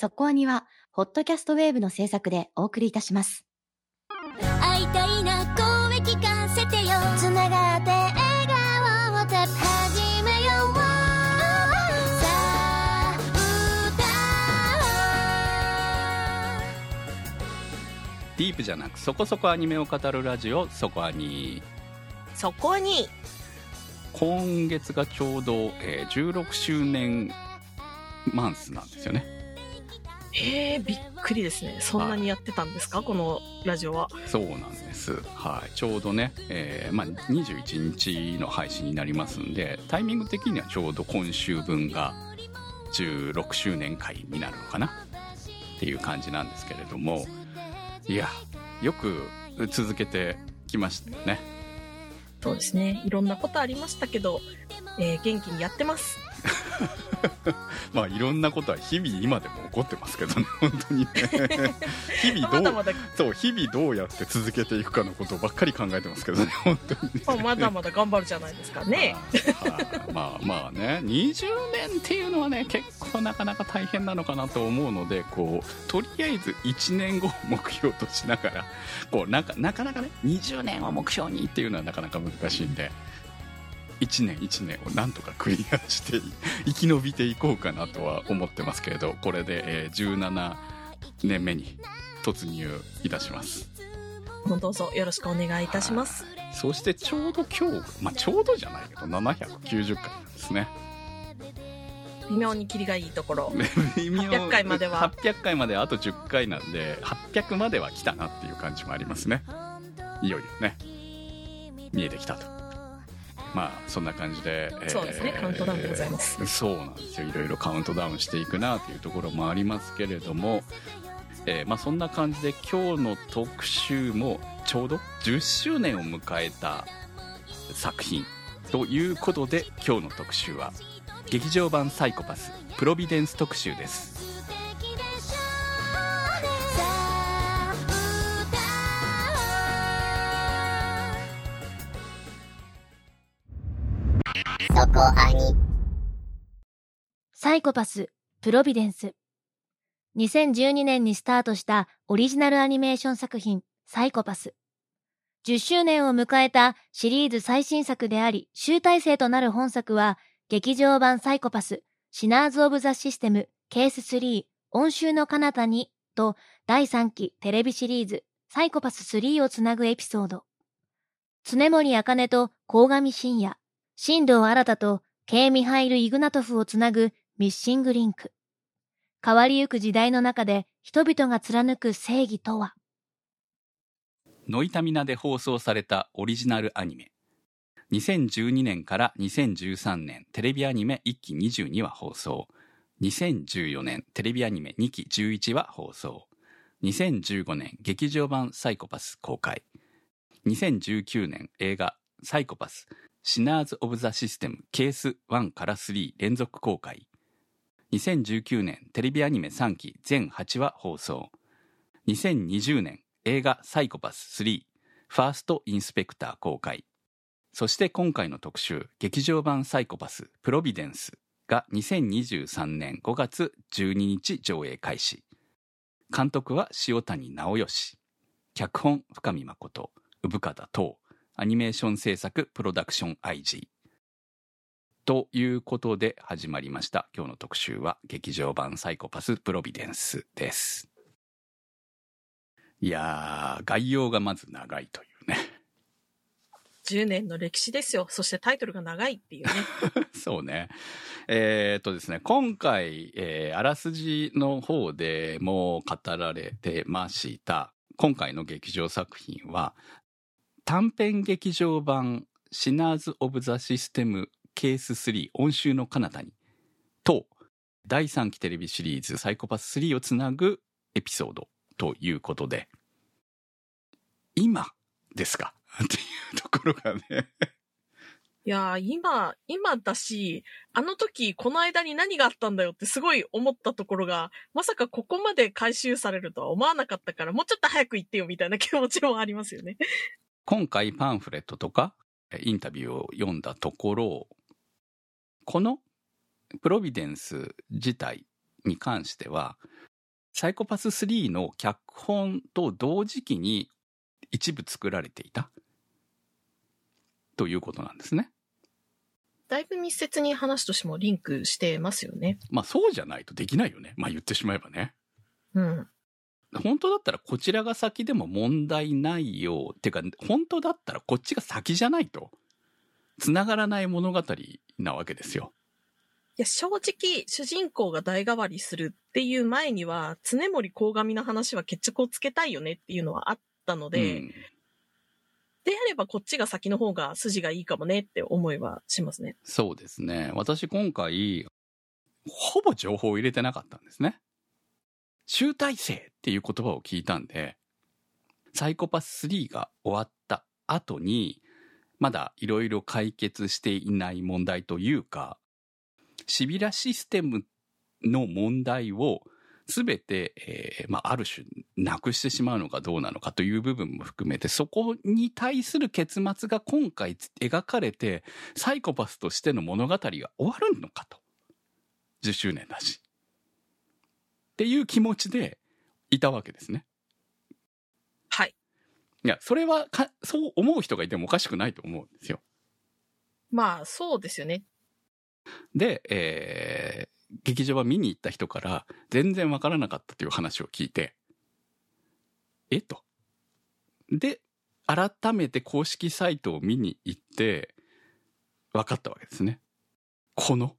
そこアニは、ホットキャストウェーブの制作でお送りいたします。会いたいな声聞かせてよ。つながって笑顔をた始めよう。さあディープじゃなくそこそこアニメを語るラジオそこアニ。そこに。今月がちょうど、えー16周年マンスなんですよねえー、びっくりですね。そんなにやってたんですか？このラジオは。そうなんです、はい、ちょうどね、えーまあ、21日の配信になりますんでタイミング的にはちょうど今週分が16周年回になるのかな？っていう感じなんですけれども。いやよく続けてきましたよね。そうですね。いろんなことありましたけど、えー元気にやってます まあいろんなことは日々今でも起こってますけどね 本当にね。日々どうそう日々どうやって続けていくかのことばっかり考えてますけどね本当にね。まあまだまだ頑張るじゃないですかね。はいまあまあね20年っていうのはね結構なかなか大変なのかなと思うのでこうとりあえず1年後を目標としながらこうなんかなかなかね20年を目標にっていうのはなかなか難しいんで1年1年をなんとかクリアして生き延びていこうかなとは思ってますけれどこれで、えー17年目に突入いたします。どうぞよろしくお願いいたします。そしてちょうど今日、まあ、ちょうどじゃないけど790回なんですね。微妙にキリがいいところ。微妙800回までは。800回まであと10回なんで800までは来たなっていう感じもありますね。いよいよね。見えてきたとまあそんな感じで、そうですね。カウントダウンでございます。そうなんですよ。いろいろカウントダウンしていくなというところもありますけれども、えーまあ、そんな感じで今日の特集もちょうど10周年を迎えた作品ということで今日の特集は劇場版サイコパスプロビデンス特集です歌おうそこアニサイコパス、プロビデンス。2012年にスタートしたオリジナルアニメーション作品、サイコパス。10周年を迎えたシリーズ最新作であり、集大成となる本作は、劇場版サイコパス、シナーズ・オブ・ザ・システム、ケース3、音集の彼方に、と、第3期テレビシリーズ、サイコパス3をつなぐエピソード。常森茜と鴻上信也、新藤新と、ケイ・ミハイル・イグナトフをつなぐミッシングリンク。変わりゆく時代の中で人々が貫く正義とは？ノイタミナで放送されたオリジナルアニメ。2012年から2013年テレビアニメ1期22話放送。2014年テレビアニメ2期11話放送。2015年劇場版サイコパス公開。2019年映画サイコパス。シナーズ・オブ・ザ・システムケース1から3連続公開2019年テレビアニメ3期全8話放送。2020年映画サイコパス3ファーストインスペクター公開。そして今回の特集劇場版サイコパスプロビデンスが2023年5月12日上映開始。監督は塩谷直義。脚本深見誠。産方等アニメーション制作プロダクション IG ということで始まりました。今日の特集は劇場版サイコパスプロビデンスです。いやー概要がまず長いというね。10年の歴史ですよ。そしてタイトルが長いっていうね。そうね。えーっとですね、今回、えーあらすじの方でも語られてました、今回の劇場作品は、短編劇場版シナーズ・オブ・ザ・システムケース3音集の彼方にと、第3期テレビシリーズサイコパス3をつなぐエピソードということで、今ですか？っていうところがね、いや、今、今だし、あの時、この間に何があったんだよってすごい思ったところが、まさかここまで回収されるとは思わなかったから、もうちょっと早く言ってよみたいな気持ちもありますよね。今回パンフレットとかえインタビューを読んだところこのプロビデンス自体に関してはサイコパス3の脚本と同時期に一部作られていた？ということなんですね。だいぶ密接に話としてもリンクしてますよね。まあそうじゃないとできないよね。まあ言ってしまえばね。うん。本当だったらこちらが先でも問題ないよ。ってか、本当だったらこっちが先じゃないと、繋がらない物語なわけですよ。いや、正直、主人公が代替わりするっていう前には、常森鴻上の話は決着をつけたいよねっていうのはあったので、うんであればこっちが先の方が筋がいいかもねって思いはしますね。そうですね。私今回、ほぼ情報を入れてなかったんですね。集大成っていう言葉を聞いたんで、サイコパス3が終わった後に、まだいろいろ解決していない問題というか、シビラシステムの問題を全て、えーまあ、ある種なくしてしまうのかどうなのかという部分も含めて、そこに対する結末が今回描かれて、サイコパスとしての物語が終わるのかと。10周年だし。っていう気持ちでいたわけですね。はい。いや、それはか、そう思う人がいてもおかしくないと思うんですよ。まあ、そうですよね。で、えー劇場は見に行った人から全然わからなかったという話を聞いて、え？と。で、改めて公式サイトを見に行って、分かったわけですね。この、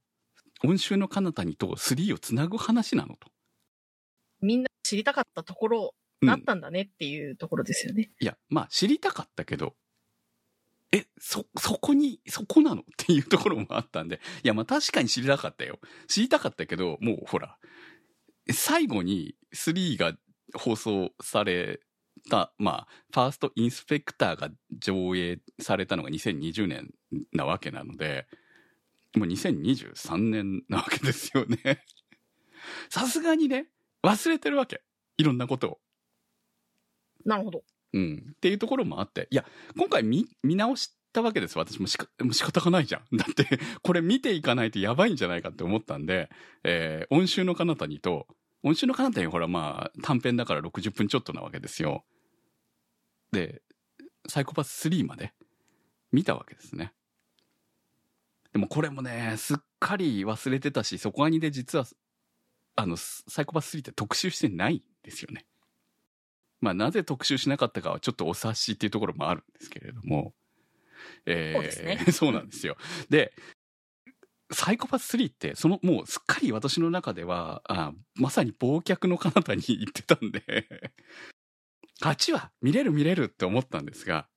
温州の彼方にと3をつなぐ話なのと。みんな知りたかったところうんだったんだねっていうところですよね。いや、まあ知りたかったけど、え、そ、そこに、そこなのっていうところもあったんで、いや、まあ確かに知りたかったよ。知りたかったけど、もうほら、最後に3が放送された、まあ、ファーストインスペクターが上映されたのが2020年なわけなので、もう2023年なわけですよね。さすがにね、忘れてるわけ。いろんなことを。なるほど。うん。っていうところもあって。いや、今回見、見直したわけです。私もしか、もう仕方がないじゃん。だって、これ見ていかないとやばいんじゃないかって思ったんで、えー、温州の彼方にと、温州の彼方にほらまあ、短編だから60分ちょっとなわけですよ。で、サイコパス3まで見たわけですね。でもこれもね、すっかり忘れてたし、そこアニで実は、あの、サイコパス3って特集してないんですよね。まあ、なぜ特集しなかったかはちょっとお察しっていうところもあるんですけれども。えーそうね そうなんですよ。で、サイコパス3って、その、もうすっかり私の中では、あまさに忘却の彼方に行ってたんで、8話見れる見れるって思ったんですが、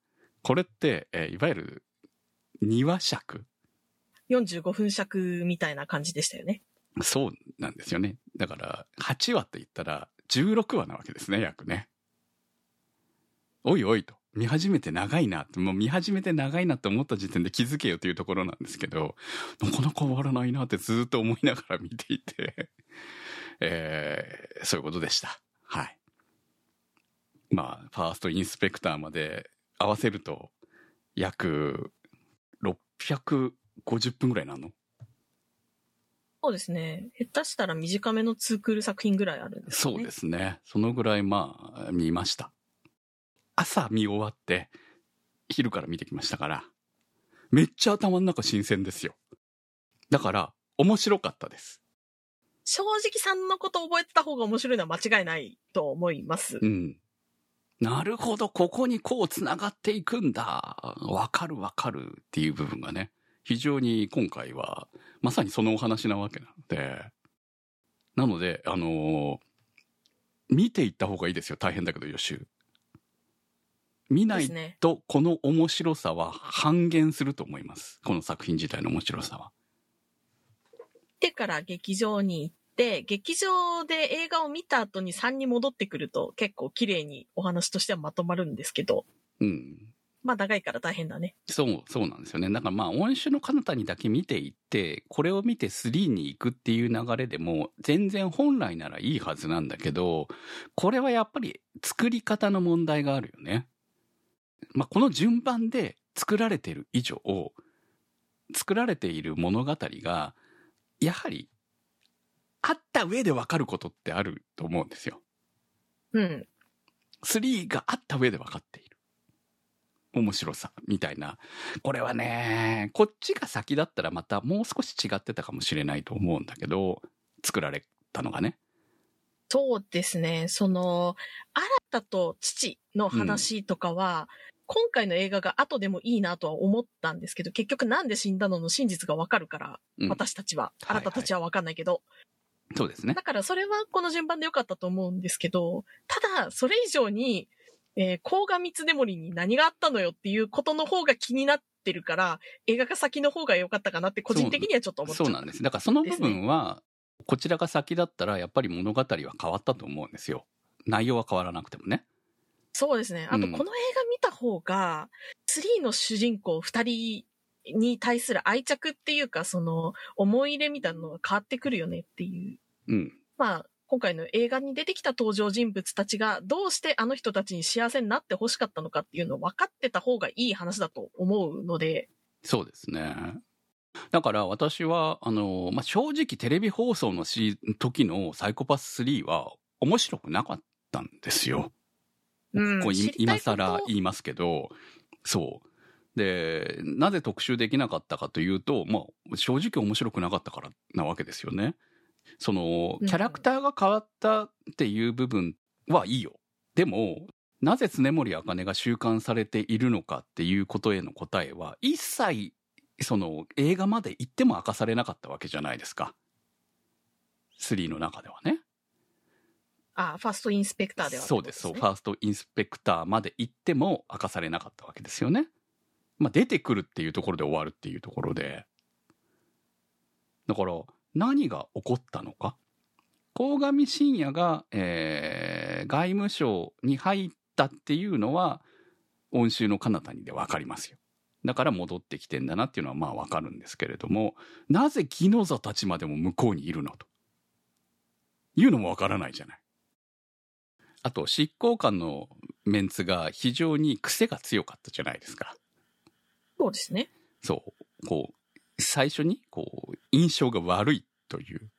これって、えーいわゆる2話尺45分尺みたいな感じでしたよね。そうなんですよね。だから、8話って言ったら、16話なわけですね、約ね。おいおいと。見始めて長いなって、もう見始めて長いなって思った時点で気づけよというところなんですけど、なかなか終わらないなってずっと思いながら見ていて、えーそういうことでした。はい。まあ、ファーストインスペクターまで合わせると、約650分ぐらいなのそうですね。下手したら短めのツークール作品ぐらいあるんですよね。そうですね。そのぐらいまあ見ました。朝見終わって昼から見てきましたから、めっちゃ頭の中新鮮ですよ。だから面白かったです。正直さんのこと覚えてた方が面白いのは間違いないと思います。うん。なるほど、ここにこう繋がっていくんだ。わかるわかるっていう部分がね、非常に今回はまさにそのお話なわけなので、なので、あのー見ていった方がいいですよ。大変だけど予習。見ない。とこの面白さは半減すると思います。この作品自体の面白さは。でから劇場に行って、劇場で映画を見た後に3に戻ってくると結構綺麗にお話としてはまとまるんですけど、うん。まあ長いから大変だね。そう、そうなんですよね。だからまあ、音種の彼方にだけ見ていって、これを見て3に行くっていう流れでも、全然本来ならいいはずなんだけど、これはやっぱり作り方の問題があるよね。まあ、この順番で作られている以上、作られている物語が、やはり、あった上で分かることってあると思うんですよ。うん。3があった上で分かっている。面白さ、みたいな。これはね、こっちが先だったらまたもう少し違ってたかもしれないと思うんだけど、作られたのがね。そうですね。その、新たと父の話とかは、今回の映画が後でもいいなとは思ったんですけど、結局なんで死んだのの真実がわかるから、うん私たちは、はいはい新たたちはわかんないけど、そうですねだ。からそれはこの順番でよかったと思うんですけど、ただ、それ以上に、えー、甲賀三つ森に何があったのよっていうことの方が気になってるから、映画が先の方が良かったかなって個人的にはちょっと思っちゃった。そうなんです。だからその部分は、こちらが先だったらやっぱり物語は変わったと思うんですよ。内容は変わらなくてもね。そうですね。あと、うんこの映画見た方が、3の主人公2人に対する愛着っていうか、その、思い入れみたいなのが変わってくるよねっていう。うん。まあ、今回の映画に出てきた登場人物たちが、どうしてあの人たちに幸せになって欲しかったのかっていうのを分かってた方がいい話だと思うので、そうですね。だから私は、あの、まあ、正直テレビ放送のし時のサイコパス3は面白くなかったんですよ。うん今更言いますけど、そう。で、なぜ特集できなかったかというと、まあ、正直面白くなかったからなわけですよね。その、うんキャラクターが変わったっていう部分はいいよ。でも、なぜ常森茜が収監されているのかっていうことへの答えは、一切、その、映画まで行っても明かされなかったわけじゃないですか。3の中ではね。あ、ファーストインスペクターでは、そうです、そう。ねファーストインスペクターまで行っても明かされなかったわけですよね。まあ、出てくるっていうところで終わるっていうところで。だから、何が起こったのか？鴻上信也が、えー外務省に入ったっていうのは、温州の彼方にで分かりますよ。だから戻ってきてんだなっていうのはまあ分かるんですけれども、なぜギノザたちまでも向こうにいるのと？いうのも分からないじゃない。あと、執行官のメンツが非常に癖が強かったじゃないですか。そうですね。そう。こう、最初に、こう、印象が悪いという。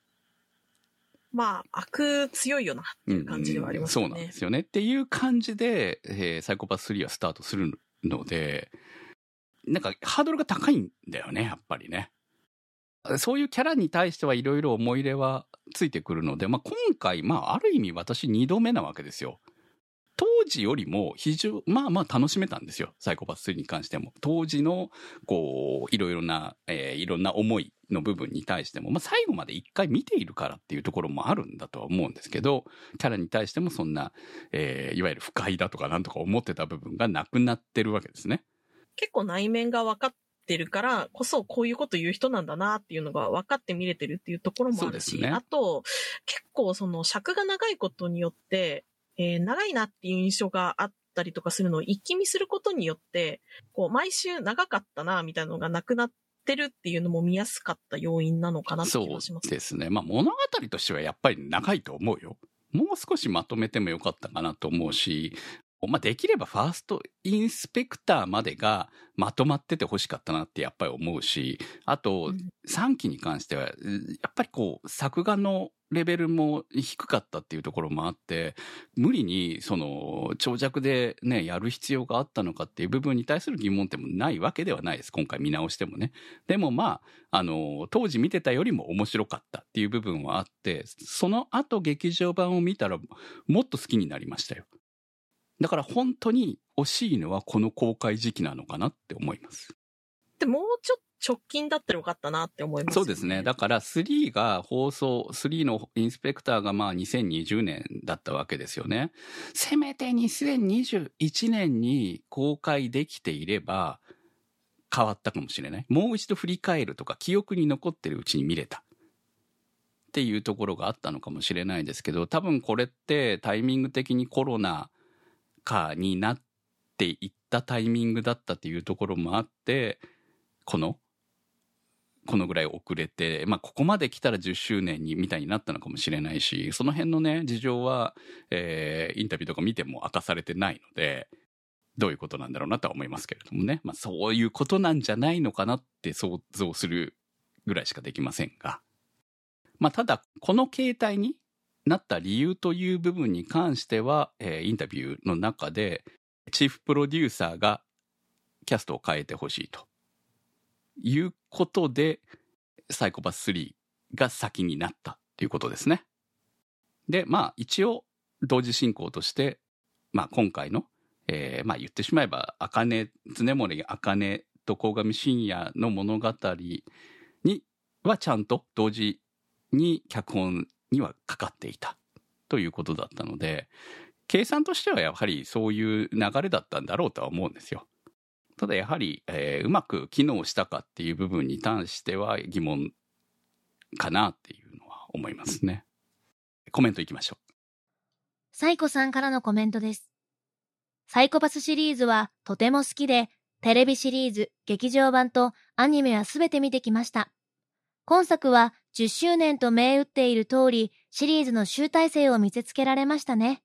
まあ、悪強いよなっていう感じではありますよね。そうなんですよね。っていう感じで、えーサイコパス3はスタートするので、なんかハードルが高いんだよね、やっぱりね。そういうキャラに対してはいろいろ思い入れはついてくるので、まあ今回、まあある意味私2度目なわけですよ。時よりも非常、まあまあ楽しめたんですよ。サイコパス3に関しても。当時の、こう、いろいろな、えーいろんな思いの部分に対しても、まあ最後まで一回見ているからっていうところもあるんだとは思うんですけど、キャラに対してもそんな、えーいわゆる不快だとかなんとか思ってた部分がなくなってるわけですね。結構内面が分かってるからこそこういうこと言う人なんだなっていうのが分かって見れてるっていうところもあるし、そうですねあと結構その尺が長いことによって、えー長いなっていう印象があったりとかするのを一気見することによって、こう毎週長かったなみたいなのがなくなってるっていうのも見やすかった要因なのかなってそう気がします。ですね。まあ物語としてはやっぱり長いと思うよ。もう少しまとめてもよかったかなと思うし、まあできればファーストインスペクターまでがまとまってて欲しかったなってやっぱり思うし、あとうん3期に関しては、やっぱりこう作画のレベルも低かったっていうところもあって、無理にその長尺でね、やる必要があったのかっていう部分に対する疑問点もないわけではないです。今回見直してもね。でもまあ、あの、当時見てたよりも面白かったっていう部分はあって、その後劇場版を見たらもっと好きになりましたよ。だから本当に惜しいのはこの公開時期なのかなって思います。でもうちょっと直近だったらよかったなって思います、そうですね。だから3が放送、3のインスペクターがまあ2020年だったわけですよね。せめて2021年に公開できていれば変わったかもしれない。もう一度振り返るとか記憶に残ってるうちに見れた。っていうところがあったのかもしれないですけど、多分これってタイミング的にコロナ禍になっていったタイミングだったっていうところもあって、このこのぐらい遅れて、まあ、ここまで来たら10周年にみたいになったのかもしれないし、その辺のね、事情は、えーインタビューとか見ても明かされてないので、どういうことなんだろうなとは思いますけれどもね。まあ、そういうことなんじゃないのかなって想像するぐらいしかできませんが。まあ、ただ、この形態になった理由という部分に関しては、えーインタビューの中で、チーフプロデューサーがキャストを変えてほしいということで、サイコパス3が先になったっていうことですね。で、まあ一応同時進行として、まあ今回の、えーまあ言ってしまえば、あかね、常森あかねと鴻上信也の物語にはちゃんと同時に脚本にはかかっていたということだったので、計算としてはやはりそういう流れだったんだろうとは思うんですよ。ただやはり、えーうまく機能したかっていう部分に関しては疑問かなっていうのは思いますね。コメントいきましょうサイコさんからのコメントです。サイコパスシリーズはとても好きで、テレビシリーズ、劇場版とアニメはすべて見てきました。今作は10周年と銘打っている通り、シリーズの集大成を見せつけられましたね。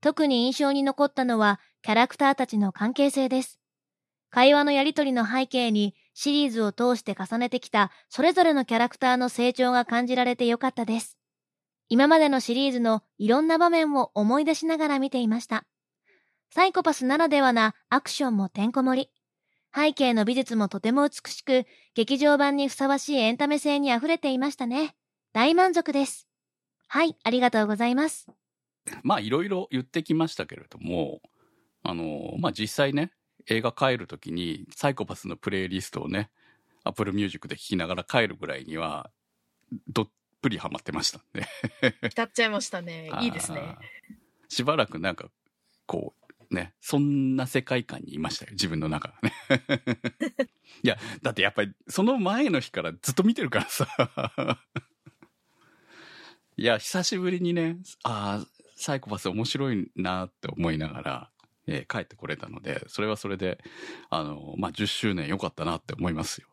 特に印象に残ったのは、キャラクターたちの関係性です。会話のやりとりの背景に、シリーズを通して重ねてきた、それぞれのキャラクターの成長が感じられてよかったです。今までのシリーズのいろんな場面を思い出しながら見ていました。サイコパスならではなアクションもてんこ盛り。背景の美術もとても美しく、劇場版にふさわしいエンタメ性に溢れていましたね。大満足です。はい、ありがとうございます。う。まあいろいろ言ってきましたけれども、あの、まあ実際ね、映画帰るときにサイコパスのプレイリストをね、Apple Music で聴きながら帰るぐらいには、どっぷりハマってましたんで。浸っちゃいましたね。いいですね。しばらくなんか、こう、ね、そんな世界観にいましたよ、自分の中がね。いや、だってやっぱり、その前の日からずっと見てるからさ。いや、久しぶりにね、ああ、サイコパス面白いなって思いながら、えー帰ってこれたので、それはそれで、あの、まあ、10周年良かったなって思いますよ。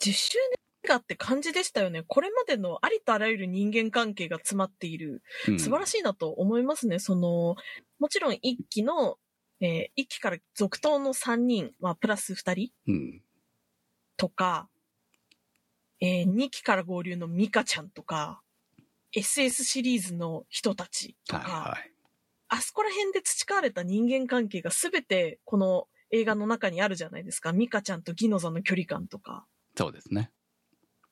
10周年？画って感じでしたよね。これまでのありとあらゆる人間関係が詰まっているうん素晴らしいなと思いますね。その、もちろん一期の、えー一期から続投の3人、まあ、プラス2人うん。とか、え2期から合流のミカちゃんとか、SS シリーズの人たちとか、はいはい。あそこら辺で培われた人間関係が全てこの映画の中にあるじゃないですか。ミカちゃんとギノザの距離感とか。そうですね。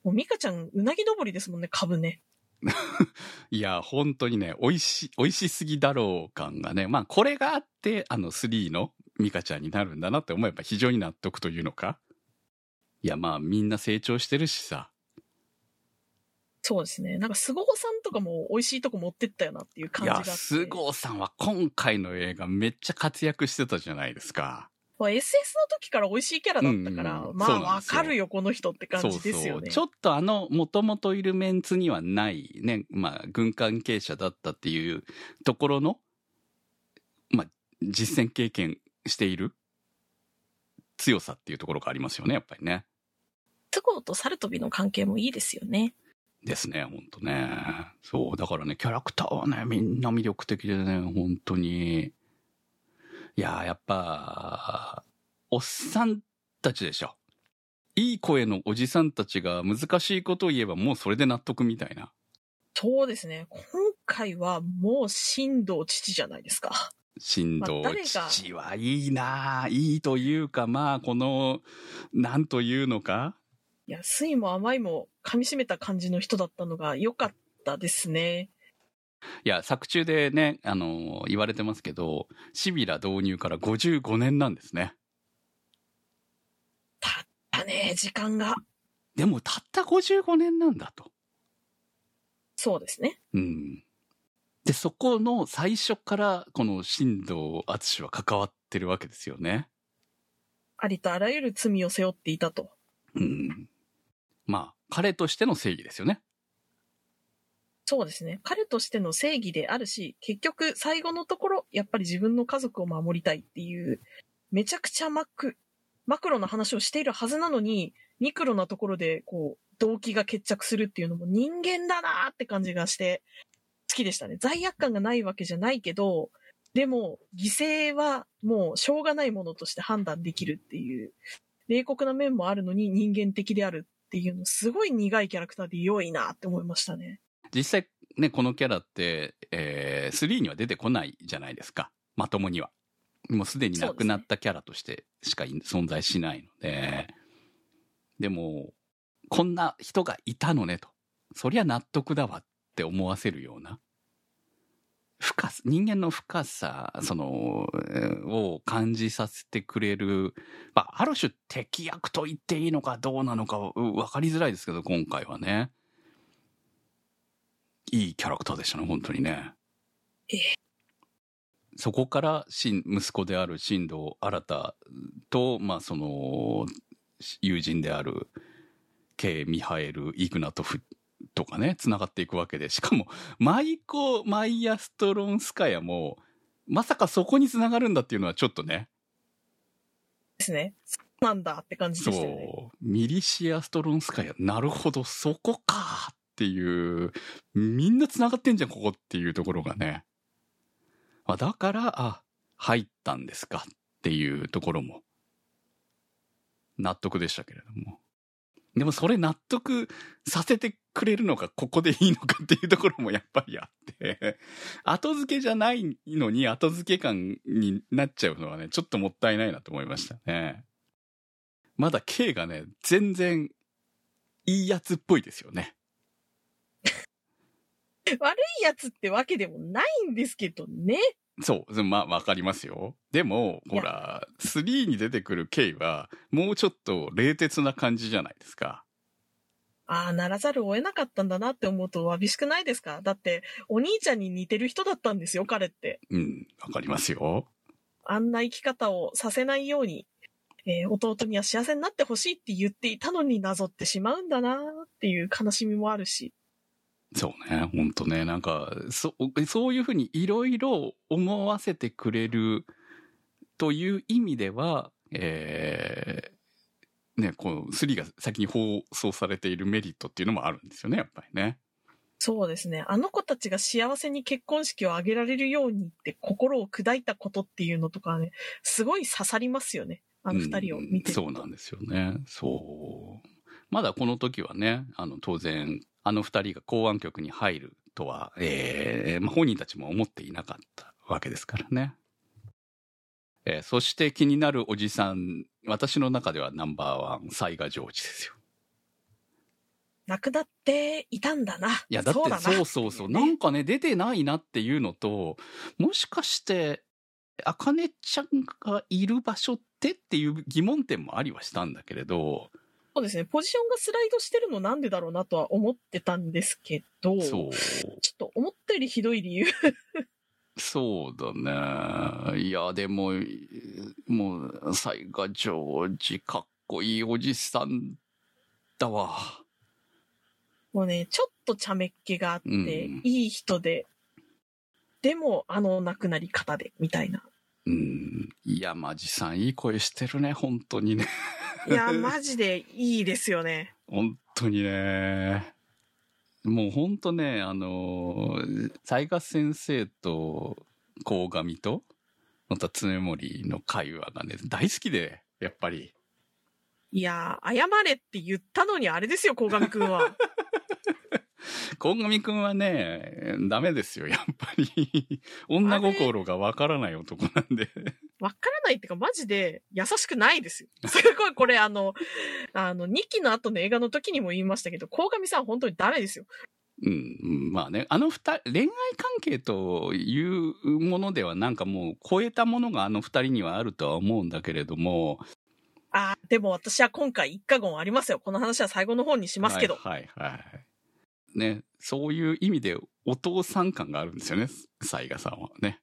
もうミカちゃん、うなぎ登りですもんね、株ね。いや、本当にね、美味し、美味しすぎだろう感がね、まあ、これがあって、あの、3のミカちゃんになるんだなって思えば非常に納得というのか。いや、まあ、みんな成長してるしさ。そうですね。なんか、スゴホさんとかも美味しいとこ持ってったよなっていういや、感じがあって。スゴーさんは今回の映画めっちゃ活躍してたじゃないですか。まあ SS の時から美味しいキャラだったから、うんうんまあわかるよ、この人って感じですよね。ちょっとあの、もともといるメンツにはない、ね、まあ、軍関係者だったっていうところの、まあ、実践経験している強さっていうところがありますよね、やっぱりね。スゴとサルトビの関係もいいですよね。ですね、ほんとね。そう、だからね、キャラクターはね、みんな魅力的でね、本当に。いやー、やっぱ、おっさんたちでしょ。いい声のおじさんたちが難しいことを言えばもうそれで納得みたいな。そうですね。今回はもう神道父じゃないですか。振動まあ誰が父はいいなあいいというか、まあ、この、なんというのか。いや、酸いも甘いも噛み締めた感じの人だったのが良かったですね。いや、作中でね、あの、言われてますけど、シビラ導入から55年なんですね。たったね、時間が。でも、たった55年なんだと。そうですね。うん。で、そこの最初から、この新藤敦は関わってるわけですよね。ありとあらゆる罪を背負っていたと。うん。まあ、彼としての正義ですよね。そうですね。彼としての正義であるし、結局最後のところ、やっぱり自分の家族を守りたいっていう、めちゃくちゃマク、マクロな話をしているはずなのに、ミクロなところで、こう、動機が決着するっていうのも人間だなーって感じがして、好きでしたね。罪悪感がないわけじゃないけど、でも、犠牲はもうしょうがないものとして判断できるっていう、冷酷な面もあるのに人間的であるっていうの、すごい苦いキャラクターで良いなって思いましたね。実際ね、このキャラって、えー、3には出てこないじゃないですか。まともには。もうすでに亡くなったキャラとしてしか存在しないので。でも、こんな人がいたのねと。そりゃ納得だわって思わせるような。深さ、人間の深さ、その、を感じさせてくれる、まあ、ある種敵役と言っていいのかどうなのか分かりづらいですけど、今回はね。いいキャラクターでしたね、本当にね。ええそこから、新息子である新藤新と、まあ、その、友人である、K. ミハエル・イグナトフとかね、繋がっていくわけで、しかも、マイコ・マイヤ・ストロンスカヤも、まさかそこに繋がるんだっていうのはちょっとね、ですね。そうなんだって感じそでしたよね。う、ミリシア・ストロンスカヤ、なるほど、そこかっていう、みんな繋がってんじゃん、ここっていうところがね。あだから、あ、入ったんですか？っていうところも、納得でしたけれども。でもそれ納得させてくれるのか、ここでいいのかっていうところもやっぱりあって、後付けじゃないのに後付け感になっちゃうのはね、ちょっともったいないなと思いましたね。まだ K がね、全然いいやつっぽいですよね。悪いやつってわけでもないんですけどね。そう、まあわかりますよ。でも、ほら、3に出てくる K は、もうちょっと冷徹な感じじゃないですか。ああ、ならざるを得なかったんだなって思うとわびしくないですか？だって、お兄ちゃんに似てる人だったんですよ、彼って。うん、わかりますよ。あんな生き方をさせないように、えー弟には幸せになってほしいって言っていたのになぞってしまうんだなっていう悲しみもあるし。そうね、ほんとね、なんか、そ、そういうふうにいろいろ思わせてくれるという意味では、えー、ね、この3が先に放送されているメリットっていうのもあるんですよね、やっぱりね。そうですね。あの子たちが幸せに結婚式を挙げられるようにって心を砕いたことっていうのとかね、すごい刺さりますよね。あの二人を見てると、うんそうなんですよね。そう。まだこの時はね、あの、当然、あの二人が公安局に入るとは、えーまあ、本人たちも思っていなかったわけですからね。えーそして気になるおじさん、私の中ではナンバーワン、雑賀ジョージですよ。亡くなっていたんだな。いや、だってそうそうそう。なんかね、出てないなっていうのと、もしかして、あかねちゃんがいる場所ってっていう疑問点もありはしたんだけれど、そうですね。ポジションがスライドしてるのなんでだろうなとは思ってたんですけど。ちょっと思ったよりひどい理由。そうだね。いや、でも、もう、雑賀ジョージ、かっこいいおじさんだわ。もうね、ちょっと茶目っ気があって、うんいい人で、でもあの亡くなり方で、みたいな。うん。いや、マジさん、いい声してるね、本当にね。いや、マジでいいですよね。本当にね。もう本当ね、あの、雑賀先生と鴻上と、また常森の会話がね、大好きで、やっぱり。いや、謝れって言ったのにあれですよ、鴻上くんは。鴻上くんはね、ダメですよ、やっぱり。女心がわからない男なんで。わからないっていうか、マジで優しくないですよ。すごい、これあの、あの、2期の後の映画の時にも言いましたけど、鴻上さん本当にダメですよ。うん、うんまあね、あの二人、恋愛関係というものではなんかもう超えたものがあの二人にはあるとは思うんだけれども、あーでも私は今回一過言ありますよ。この話は最後の方にしますけど。はいはいはい。ね、そういう意味でお父さん感があるんですよね、雑賀さんはね。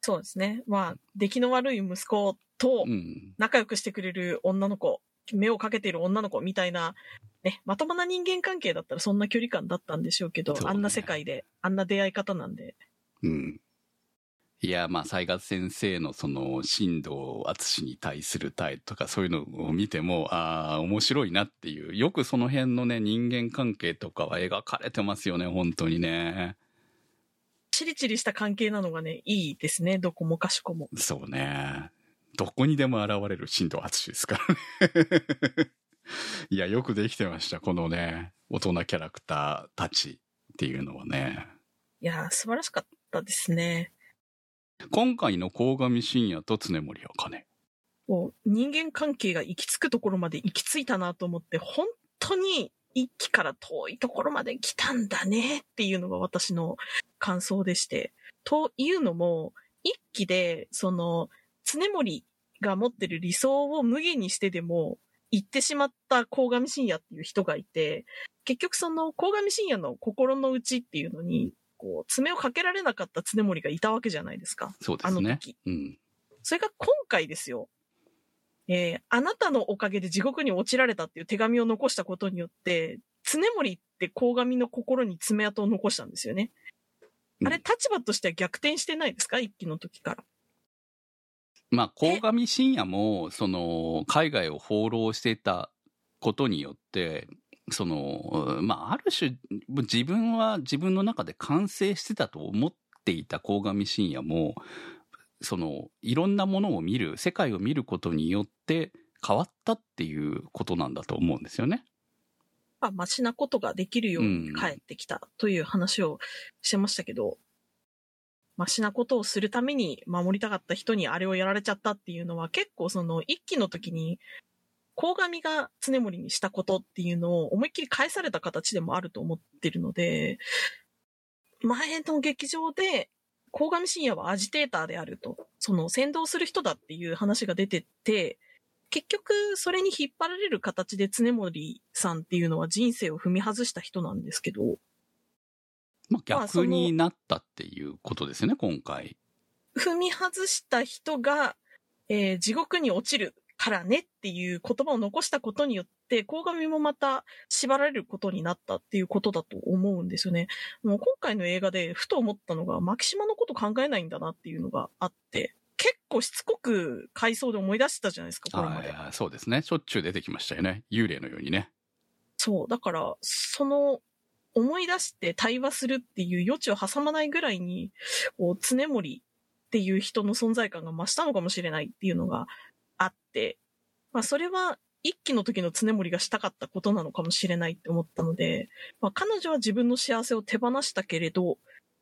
そうですね。まあ、出来の悪い息子とうん。仲良くしてくれる女の子、目をかけている女の子みたいな、ね、まともな人間関係だったらそんな距離感だったんでしょうけど、ねあんな世界で、あんな出会い方なんで。うん。いや、まあ、雑賀先生のその、新藤敦に対する態度とか、そういうのを見ても、ああ、面白いなっていう。よくその辺のね、人間関係とかは描かれてますよね、本当にね。チリチリした関係なのがね、いいですね。どこもかしこも。そうね。どこにでも現れる新藤敦ですからね。いや、よくできてました。このね、大人キャラクターたちっていうのはね。いやー、素晴らしかったですね。今回の鴻上信也と常森茜。人間関係が行き着くところまで行き着いたなと思って、本当に一期から遠いところまで来たんだねっていうのが私の感想でして。というのも、一期で、その、常森が持ってる理想を無限にしてでも、言ってしまった鴻上信也っていう人がいて、結局その鴻上信也の心の内っていうのに、こう、爪をかけられなかった常森がいたわけじゃないですか。そうですねあの時。うん。それが今回ですよ。えーあなたのおかげで地獄に落ちられたっていう手紙を残したことによって、常森って鴻上の心に爪痕を残したんですよね。あれ、うん立場としては逆転してないですか？一期の時から。まあ、鴻上信也も、その、海外を放浪していたことによって、その、まあ、ある種、自分は自分の中で完成してたと思っていた鴻上信也も、その、いろんなものを見る、世界を見ることによって変わったっていうことなんだと思うんですよね。まあ、マシなことができるように帰ってきたという話をしてましたけど、マシなことをするために守りたかった人にあれをやられちゃったっていうのは結構その一期の時に、鴻上が常森にしたことっていうのを思いっきり返された形でもあると思ってるので、前の劇場で鴻上信也はアジテーターであると、その先導する人だっていう話が出てて、結局それに引っ張られる形で常森さんっていうのは人生を踏み外した人なんですけど、まあ、逆になったっていうことですよね、今回。踏み外した人が、えー地獄に落ちるからねっていう言葉を残したことによって、鴻上もまた縛られることになったっていうことだと思うんですよね。もう今回の映画でふと思ったのが、マキシマのこと考えないんだなっていうのがあって、結構しつこく回想で思い出してたじゃないですか、これまで。はい、そうですね。しょっちゅう出てきましたよね。幽霊のようにね。そう。だから、その、思い出して対話するっていう余地を挟まないぐらいに、こう、常森っていう人の存在感が増したのかもしれないっていうのがあって、まあ、それは、一期の時の常森がしたかったことなのかもしれないって思ったので、まあ、彼女は自分の幸せを手放したけれど、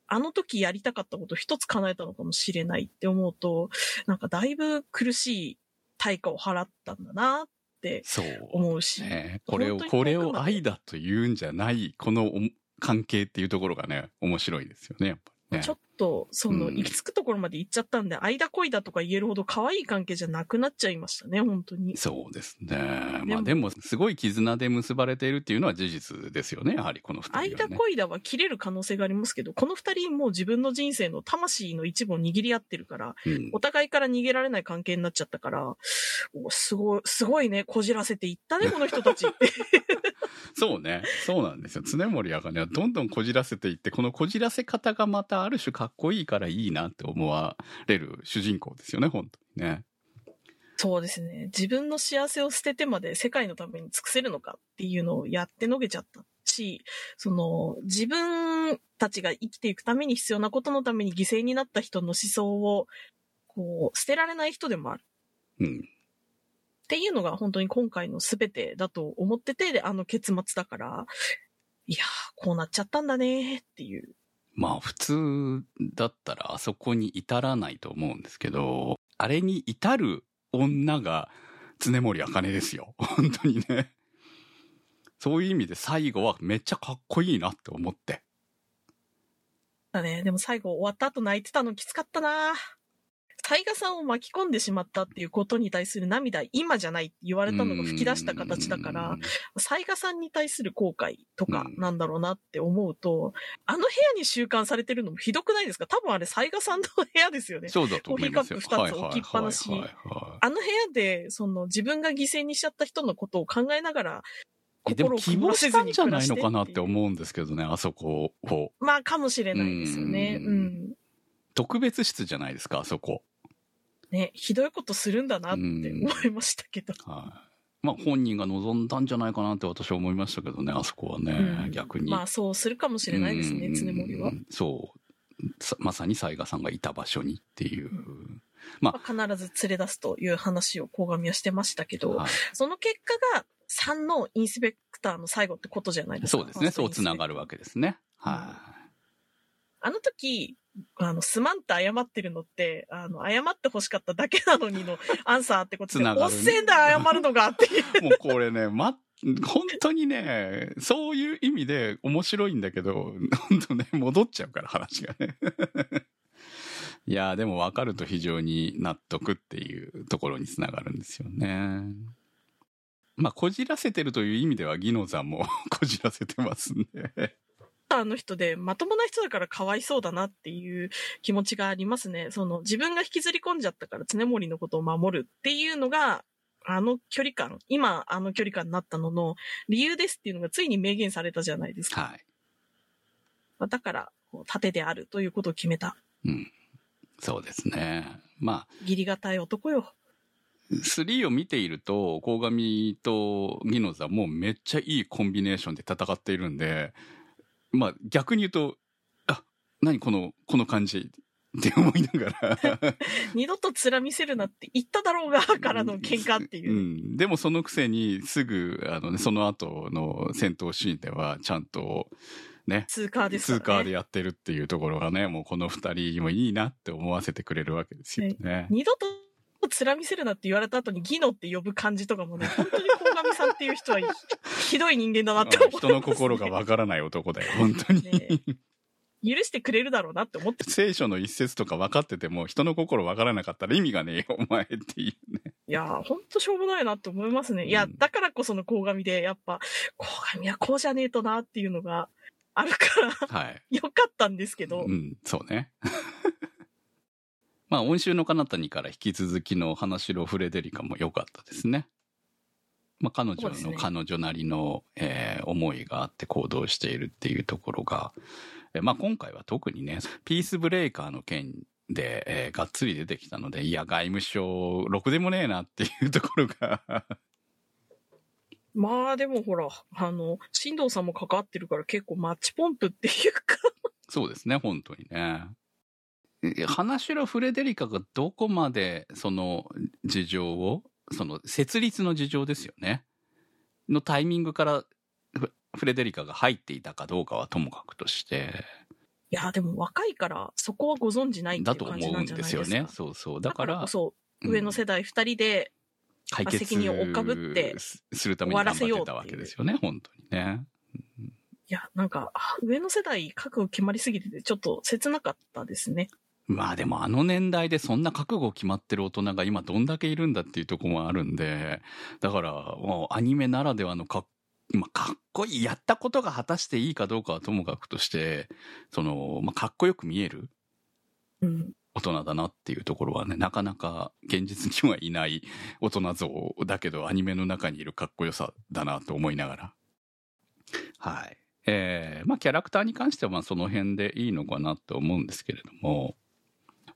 あの時やりたかったことを一つ叶えたのかもしれないって思うと、なんかだいぶ苦しい対価を払ったんだなって。思うし。ね、これを、これを愛だと言うんじゃない、このお関係っていうところがね、面白いですよね、やっぱりね。ちょっと、その、うん行き着くところまで行っちゃったんで、間恋だとか言えるほど可愛い関係じゃなくなっちゃいましたね、本当に。そうですね。もまあでも、すごい絆で結ばれているっていうのは事実ですよね、やはりこの二人は、ね。間恋だは切れる可能性がありますけど、この二人もう自分の人生の魂の一部を握り合ってるから、うんお互いから逃げられない関係になっちゃったから、おすごい、すごいね、こじらせていったね、この人たちって。そうね。そうなんですよ。常森茜はどんどんこじらせていって、このこじらせ方がまたある種かっこいいからいいなって思われる主人公ですよね、本当にね。そうですね。自分の幸せを捨ててまで世界のために尽くせるのかっていうのをやってのけちゃったし、その、自分たちが生きていくために必要なことのために犠牲になった人の思想を、こう、捨てられない人でもある。うん。っていうのが本当に今回の全てだと思ってて、で、あの結末だから、いやー、こうなっちゃったんだねっていう。まあ普通だったらあそこに至らないと思うんですけど、あれに至る女が常森茜ですよ。本当にね。そういう意味で最後はめっちゃかっこいいなって思って。だね。でも最後終わった後泣いてたのきつかったなタイガさんを巻き込んでしまったっていうことに対する涙、今じゃないって言われたのが吹き出した形だからうん、、サイガさんに対する後悔とかうんなんだろうなって思うと、あの部屋に収監されてるのもひどくないですか？多分あれサイガさんの部屋ですよね。そうだと思いますよ。コーヒーカップ二つ置きっぱなしあの部屋で、その自分が犠牲にしちゃった人のことを考えながら、えでも希望したんじゃないのかなって思うんですけどね、あそこを。まあ、かもしれないですよね。ううんん。特別室じゃないですか、あそこ。ね、ひどいことするんだなって思いましたけど。はい。まあ本人が望んだんじゃないかなって私は思いましたけどね、あそこはね、うん逆に。まあ、そうするかもしれないですね、うん常森は。そう。さまさに雑賀さんがいた場所にっていう。まあ、必ず連れ出すという話を鴻上はしてましたけど、はいその結果が、3のインスペクターの最後ってことじゃないですか。そうですね。そうつながる。るわけですね。はあの時、あの、すまんって謝ってるのって、あの、謝って欲しかっただけなのにの アンサーってことで、つながるおっせんだ謝るのがっていう。い。もうこれね、ま、本当にね、そういう意味で面白いんだけど、本当ね、戻っちゃうから話がね。いやーでも分かると非常に納得っていうところにつながるんですよね。まあ、こじらせてるという意味では、ギノさんもこじらせてますんで。あの人で、まともな人だからかわいそうだなっていう気持ちがありますね。その、自分が引きずり込んじゃったから常森のことを守るっていうのが、あの距離感、今あの距離感になったのの理由ですっていうのがついに明言されたじゃないですか。はい。まあだから、盾であるということを決めた。うん。そうですね。まあ、義理がたい男よ。3を見ていると、鴻上とギノザもめっちゃいいコンビネーションで戦っているんで、まあ逆に言うと、あ、何この、この感じって思いながら。二度と面見せるなって言っただろうが、からの喧嘩っていうう。ん。でもそのくせにすぐ、あのね、その後の戦闘シーンではちゃんと、ね、通過ですね。通過でやってるっていうところがね、もうこの二人もいいなって思わせてくれるわけですよね。二度と面見せるなって言われた後にギノって呼ぶ感じとかもね、本当に鴻上さんっていう人はひどい人間だなって思います、ね。人の心がわからない男だよ、本当に。ね許してくれるだろうなって思って。聖書の一節とか分かってても人の心分からなかったら意味がねえよお前っていうね。いやー、ほんとしょうもないなって思いますね。いや、だからこその鴻上で、やっぱ、鴻上はこうじゃねえとなっていうのがあるから、はい。よかったんですけど、うん、そうね。まあ、温州の彼方にから引き続きの花城フレデリカも良かったですね。まあ、彼女の彼女なりの、えー思いがあって行動しているっていうところが、えーまあ、今回は特にね、ピースブレイカーの件で、えーがっつり出てきたので、いや、外務省、ろくでもねえなっていうところが、まあでもほら、あの、新藤さんも関わってるから結構マッチポンプっていうか、そうですね、本当にね。花城フレデリカがどこまでその事情を、その設立の事情ですよね。のタイミングからフフレデリカが入っていたかどうかはともかくとして、いや、でも若いからそこはご存知ないっていだとう感じ思うんなんじゃないですか。ですよね。そうそう。だだか、かららこそ、うん上の世代二人で、解決責任をかぶってすするために頑張ってたわけですよね、本当にね。いや、なんか、あ上の世代覚悟決まりすぎてて、ちょっと切なかったですね。まあでもあの年代でそんな覚悟決まってる大人が今どんだけいるんだっていうところもあるんで、だからもうアニメならではのかっまあ、かっこいい、やったことが果たしていいかどうかはともかくとして、その、まあ、かっこよく見える。大人だなっていうところはね、なかなか現実にはいない大人像だけど、アニメの中にいるかっこよさだなと思いながら。はい。えー、まあ、キャラクターに関してはまあその辺でいいのかなと思うんですけれども、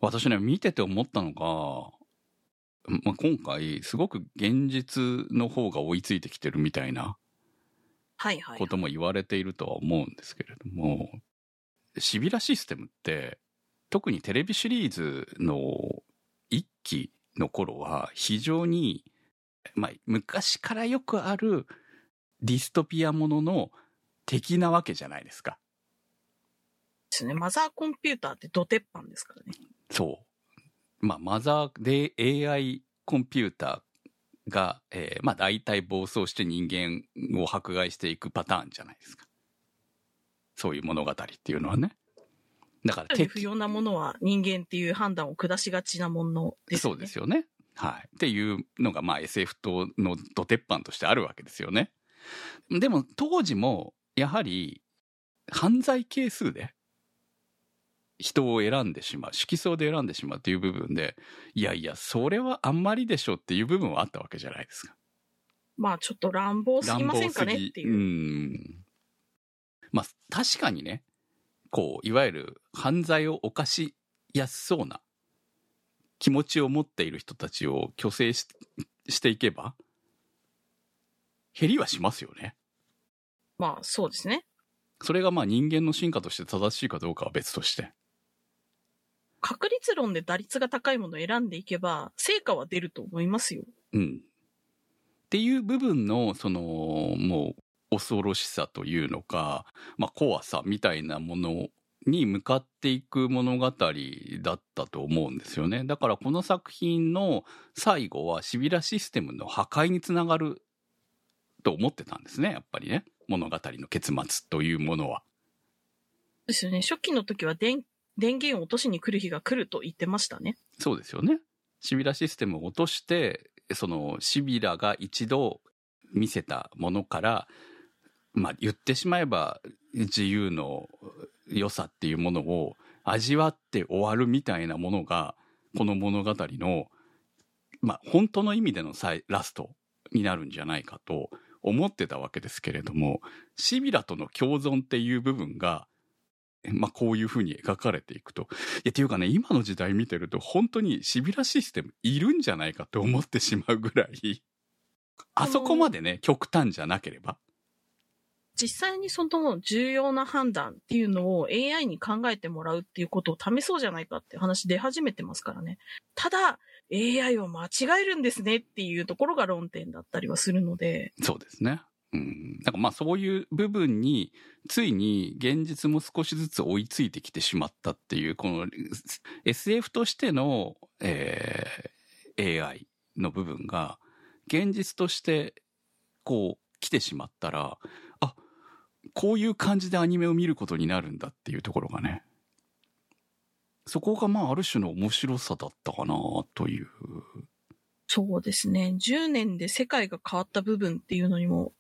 私ね、見てて思ったのが、まあ、今回、すごく現実の方が追いついてきてるみたいなはいはい。ことも言われているとは思うんですけれども、シビラシステムって、特にテレビシリーズの一期の頃は非常に、まあ、昔からよくあるディストピアものの敵なわけじゃないですか。ですね。マザーコンピューターってド鉄板ですからね。そう。まあ、マザーで AI コンピューターが、えーまあ大体暴走して人間を迫害していくパターンじゃないですか。そういう物語っていうのはね。だから敵不要なものは人間っていう判断を下しがちなものですよね。そうですよね。はい。っていうのが、まあ SF とのド鉄板としてあるわけですよね。でも当時も、やはり、犯罪係数で、人を選んでしまう、色相で選んでしまうっていう部分で、いやいや、それはあんまりでしょっていう部分はあったわけじゃないですか。まあちょっと乱暴すぎませんかねっていうう。ん。まあ、確かにね、こう、いわゆる犯罪を犯しやすそうな気持ちを持っている人たちを虚勢ししていけば、減りはしますよね。まあそうですね。それがまあ人間の進化として正しいかどうかは別として。確率論で打率が高いものを選んでいけば、成果は出ると思いますよ。うん。っていう部分のそのもう恐ろしさというのか、まあ、怖さみたいなものに向かっていく物語だったと思うんですよねだからこの作品の最後はシビラシステムの破壊につながると思ってたんですねやっぱりね物語の結末というものは。ですよね。初期の時は電電源を落としに来る日が来ると言ってましたね。そうですよね。シビラシステムを落として、そのシビラが一度見せたものから、まあ言ってしまえば自由の良さっていうものを味わって終わるみたいなものが、この物語の、まあ本当の意味での最ラストになるんじゃないかと思ってたわけですけれども、シビラとの共存っていう部分が、まあこういうふうに描かれていくと。いや、っていうかね、今の時代見てると、本当にシビラシステムいるんじゃないかと思ってしまうぐらい、あそこまでね、極端じゃなければ。実際にその重要な判断っていうのを AI に考えてもらうっていうことを試そうじゃないかっていう話出始めてますからね。ただ、AI を間違えるんですねっていうところが論点だったりはするので、そうですね。うん。なんかまあそういう部分に、ついに現実も少しずつ追いついてきてしまったっていう、この SF としての、えー AI の部分が、現実としてこう来てしまったら、あ、こういう感じでアニメを見ることになるんだっていうところがね。そこがまあある種の面白さだったかなという。そうですね。10年で世界が変わった部分っていうのにも、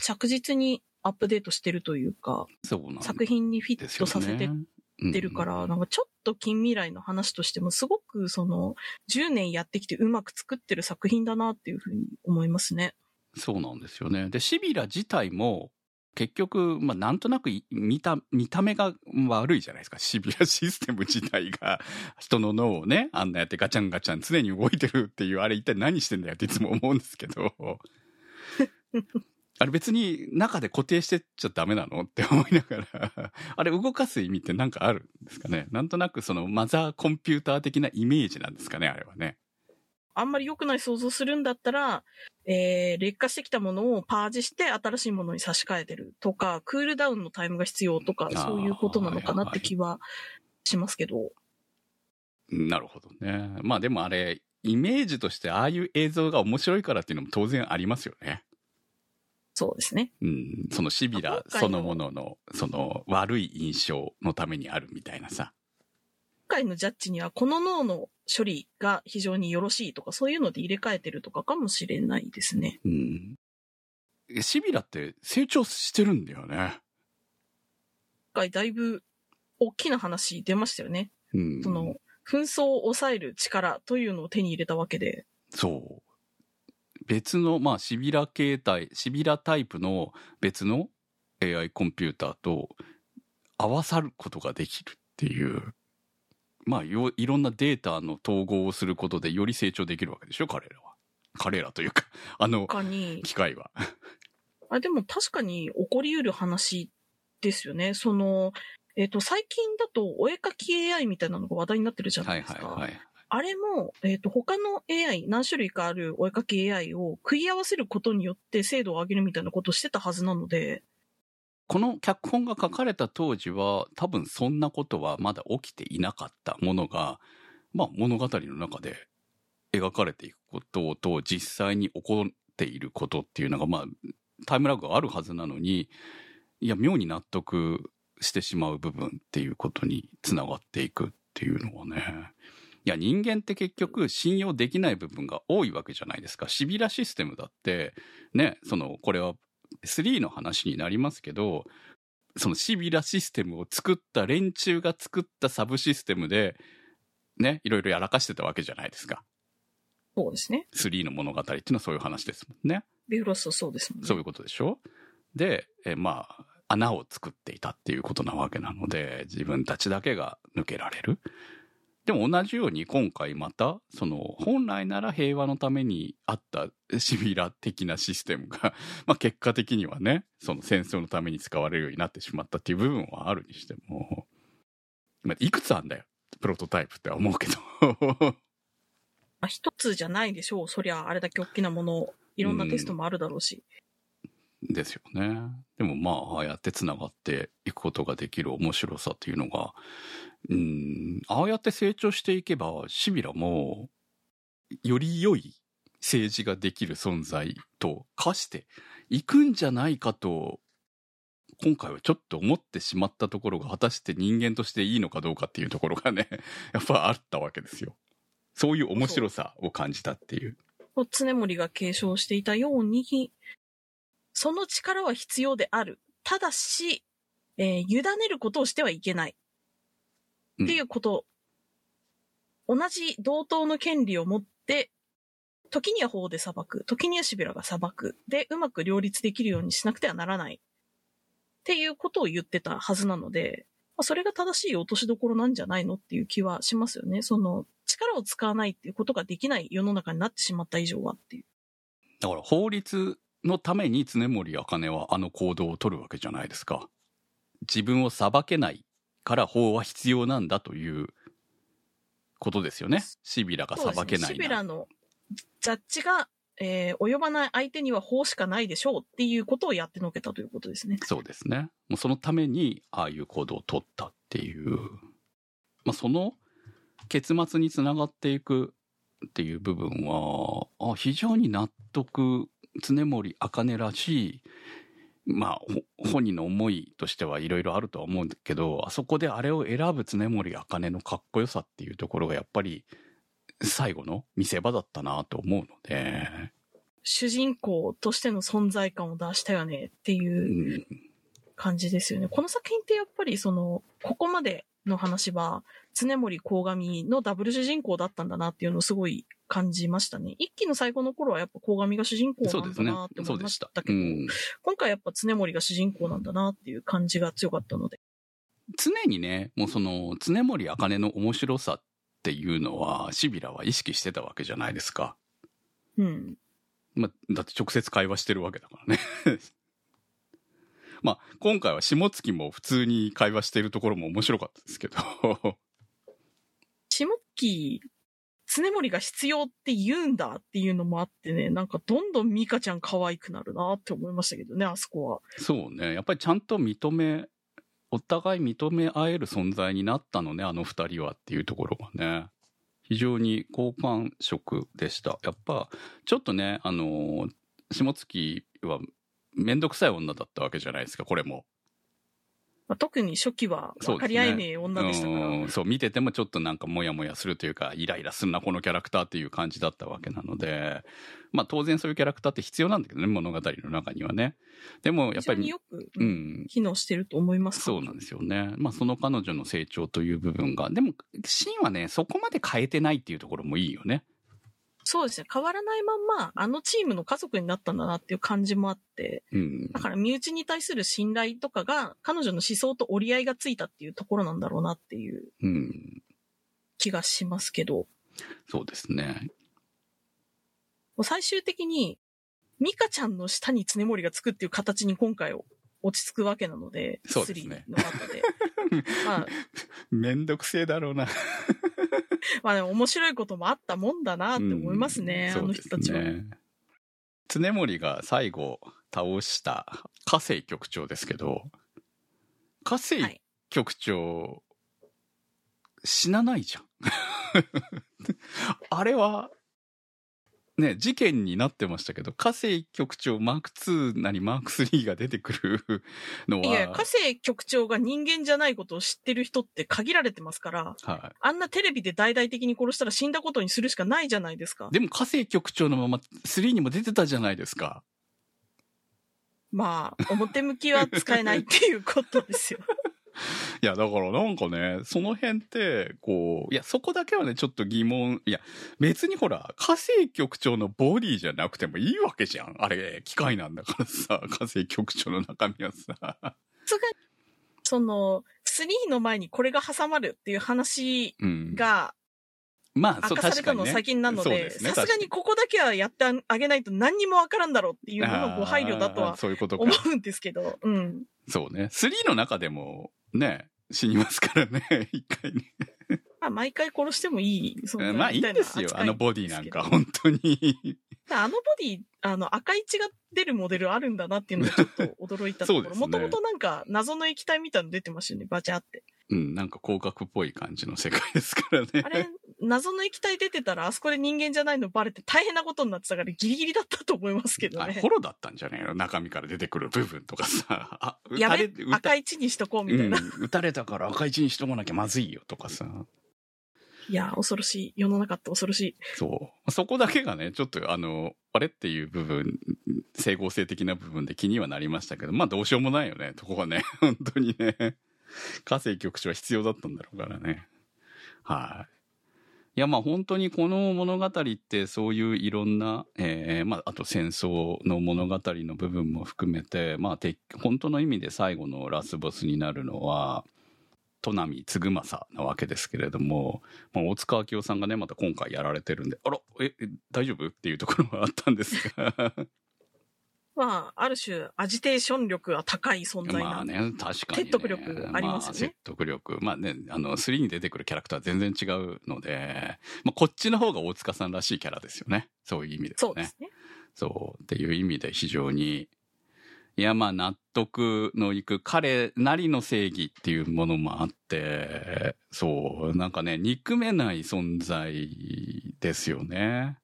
着実にアップデートしてるというか、そう。作品にフィットさせてってるから、なんかちょっと近未来の話としてもすごくその10年やってきてうまく作ってる作品だなっていうふうに思いますね。そうなんですよね。で、シビラ自体も、結局、まあ、なんとなくい見た、見た目が悪いじゃないですか。シビラ システム自体が、人の脳をね、あんなやってガチャンガチャン常に動いてるっていう、あれ一体何してんだよっていつも思うんですけど、あれ別に中で固定してっちゃダメなの？って思いながら、あれ動かす意味ってなんかあるんですかね？なんとなくそのマザーコンピューター的なイメージなんですかね、あれはね。あんまり良くない想像するんだったら、えー、劣化してきたものをパージして新しいものに差し替えてるとか、クールダウンのタイムが必要とか、そういうことなのかなって気はしますけど。なるほどね。まあでもあれ、イメージとしてああいう映像が面白いからっていうのも当然ありますよね。そうですね。うん。そのシビラそのものの、その悪い印象のためにあるみたいなさ。今回のジャッジにはこの脳の処理が非常によろしいとか、そういうので入れ替えてるとかかもしれないですね。うん。シビラって成長してるんだよね。今回だいぶ大きな話出ましたよね。うん。その、紛争を抑える力というのを手に入れたわけで。そう。別の、まあ、シビラ形態、シビラタイプの別の AI コンピューターと合わさることができるっていう、まあ、よいろんなデータの統合をすることでより成長できるわけでしょ、彼らは。彼らというか、あの、機械は。あ、でも確かに起こり得る話ですよね。その、えっ、と、最近だとお絵かき AI みたいなのが話題になってるじゃなはいいですか。はいはい。あれも、えっ、と、他の AI、何種類かあるお絵かき AI を食い合わせることによって精度を上げるみたいなことをしてたはずなので、この脚本が書かれた当時は多分そんなことはまだ起きていなかったものが、まあ物語の中で描かれていくことと実際に起こっていることっていうのがまあタイムラグがあるはずなのに、いや妙に納得してしまう部分っていうことにつながっていくっていうのはね。いや人間って結局信用できない部分が多いわけじゃないですか。シビラシステムだって、ね、その、これは3の話になりますけど、そのシビラシステムを作った連中が作ったサブシステムで、ね、いろいろやらかしてたわけじゃないですか。そうですね。3の物語っていうのはそういう話ですもんね。ビフロスはそうですもんね。そういうことでしょ？で、えまあ、穴を作っていたっていうことなわけなので、自分たちだけが抜けられる。でも同じように今回また、その、本来なら平和のためにあったシビラ的なシステムが、まあ結果的にはね、その戦争のために使われるようになってしまったっていう部分はあるにしても、まあいくつあんだよ、プロトタイプって思うけど。まあ、一つじゃないでしょう。そりゃ、あれだけ大きなものいろんなテストもあるだろうし。ですよね。でもまあ、ああやって繋がっていくことができる面白さっていうのが、うん、ああやって成長していけば、シビラも、より良い政治ができる存在と化していくんじゃないかと、今回はちょっと思ってしまったところが果たして人間としていいのかどうかっていうところがね、やっぱあったわけですよ。そういう面白さを感じたっていう。う常森が継承していたように、その力は必要である。ただし、えー委ねることをしてはいけない。っていうこと。同じ同等の権利を持って、時には法で裁く、時にはシビラが裁く。で、うまく両立できるようにしなくてはならない。っていうことを言ってたはずなので、まあそれが正しい落としどころなんじゃないのっていう気はしますよね。その、力を使わないっていうことができない世の中になってしまった以上はっていう。だから法律のために常森茜はあの行動を取るわけじゃないですか。自分を裁けないから法は必要なんだということですよね。シビラが裁けないなら。ビラのジャッジが、えー及ばない相手には法しかないでしょうっていうことをやってのけたということですね。そうですね。もうそのためにああいう行動を取ったっていう。まあその結末につながっていくっていう部分は、あ非常に納得、常森茜らしい、まあ、ほ本人の思いとしてはいろいろあるとは思うんだけど、あそこであれを選ぶ常森茜のかっこよさっていうところがやっぱり最後の見せ場だったなと思うので、主人公としての存在感を出したよねってう、いうん感じですよね。この作品ってやっぱりその、ここまでの話は、常森鴻上のダブル主人公だったんだなっていうのをすごい感じましたね。一期の最後の頃はやっぱ鴻上が主人公なんだなって。思いまし。したたけど、うん今回やっぱ常森が主人公なんだなっていう感じが強かったので。常にね、もうその、常森茜の面白さっていうのは、シビラは意識してたわけじゃないですか。うん。まあ、だって直接会話してるわけだからね。まあ、今回は下月も普通に会話してるところも面白かったですけど。下期、常森が必要って言うんだっていうのもあってね、なんかどんどんミカちゃん可愛くなるなって思いましたけどね、あそこは。そうね。やっぱりちゃんと認め、お互い認め合える存在になったのね、あの二人はっていうところがね。非常に好感触でした。やっぱ、ちょっとね、あの、下月はめんどくさい女だったわけじゃないですか、これも。まあ、特に初期は分かり合えねえ女でしたから。うん。そう見ててもちょっとなんかモヤモヤするというかイライラすんなこのキャラクターっていう感じだったわけなので。まあ当然そういうキャラクターって必要なんだけどね物語の中にはね。でもやっぱりよく、ううんん。機能してると思います。そうなんですよね。まあその彼女の成長という部分が。でもシーンはねそこまで変えてないっていうところもいいよねそうですね。変わらないまんま、あのチームの家族になったんだなっていう感じもあって、うん。だから身内に対する信頼とかが、彼女の思想と折り合いがついたっていうところなんだろうなっていううん。気がしますけど、そうですね。最終的に、ミカちゃんの下に常森がつくっていう形に今回落ち着くわけなので、そうですね。3の後で。まあ、めんどくせえだろうな まあでも面白いこともあったもんだなって思いますね、あのうんそうです人たちは。ね常森が最後倒した加西局長ですけど加西はい局長、死なないじゃん あれはね事件になってましたけど加西局長マーク2なりマーク3が出てくる のはいや、加瀬局長が人間じゃないことを知ってる人って限られてますから、はあんなテレビで大々的に殺したら死んだことにするしかないじゃないですかい、。でも加西局長のまま3にも出てたじゃないですかまあ、表向きは使えないっていうことですよ。いや、だからなんかね、その辺って、こう、いや、そこだけはね、ちょっと疑問、いや、別にほら、火星局長のボディじゃなくてもいいわけじゃん。あれ、機械なんだからさ、火星局長の中身はさ。さすがに、その、3の前にこれが挟まるっていう話うん。がまあ、そう、明かされたの確かにね。先なので、さすがにここだけはやってあげないと何にもわからんだろうっていうののご配慮だとはそういうことか思。うんですけど、うん。そうね。3の中でも、ね、死にますからね、一回ね。まあ、毎回殺してもいい存在みたいなまあいいんですよ、扱あのボディなんか、本当に。あのボディ、あの、赤い血が出るモデルあるんだなっていうのが ちょっと驚いたところ。もともとなんか謎の液体みたいなの出てましたよね、バチャって。うん、なんか広角っぽい感じの世界ですからね。あれ、謎の液体出てたら、あそこで人間じゃないのバレて大変なことになってたからギリギリだったと思いますけどねあホ。ロだったんじゃねえの？中身から出てくる部分とかさ。あ、撃やべ赤い血にしとこうみたいな。うん、撃たれたから赤い血にしとかなきゃまずいよとかさ。いや、恐ろしい。世の中って恐ろしい。そう。そこだけがね、ちょっとあの、あれっていう部分、整合性的な部分で気にはなりましたけど、まあどうしようもないよね、とこはね。本当にね。火星局長は必要だったんだろうからね。はい。いや、まあ本当にこの物語ってそういういろんな、えーまああと戦争の物語の部分も含めて、まあて本当の意味で最後のラスボスになるのは、戸波嗣政なわけですけれども、まあ、大塚明夫さんがね、また今回やられてるんで、あら、え、え大丈夫？っていうところはあったんですが。まあ、ある種、アジテーション力が高い存在な。まあね、確かに、ね。説得力ありますよねあ、説得力。まあね、あの、3に出てくるキャラクターは全然違うので、まあこっちの方が大塚さんらしいキャラですよね。そういう意味ではね。そうですね。そう。っていう意味で非常に、いや、まあ納得のいく彼なりの正義っていうものもあって、そう、なんかね、憎めない存在ですよね。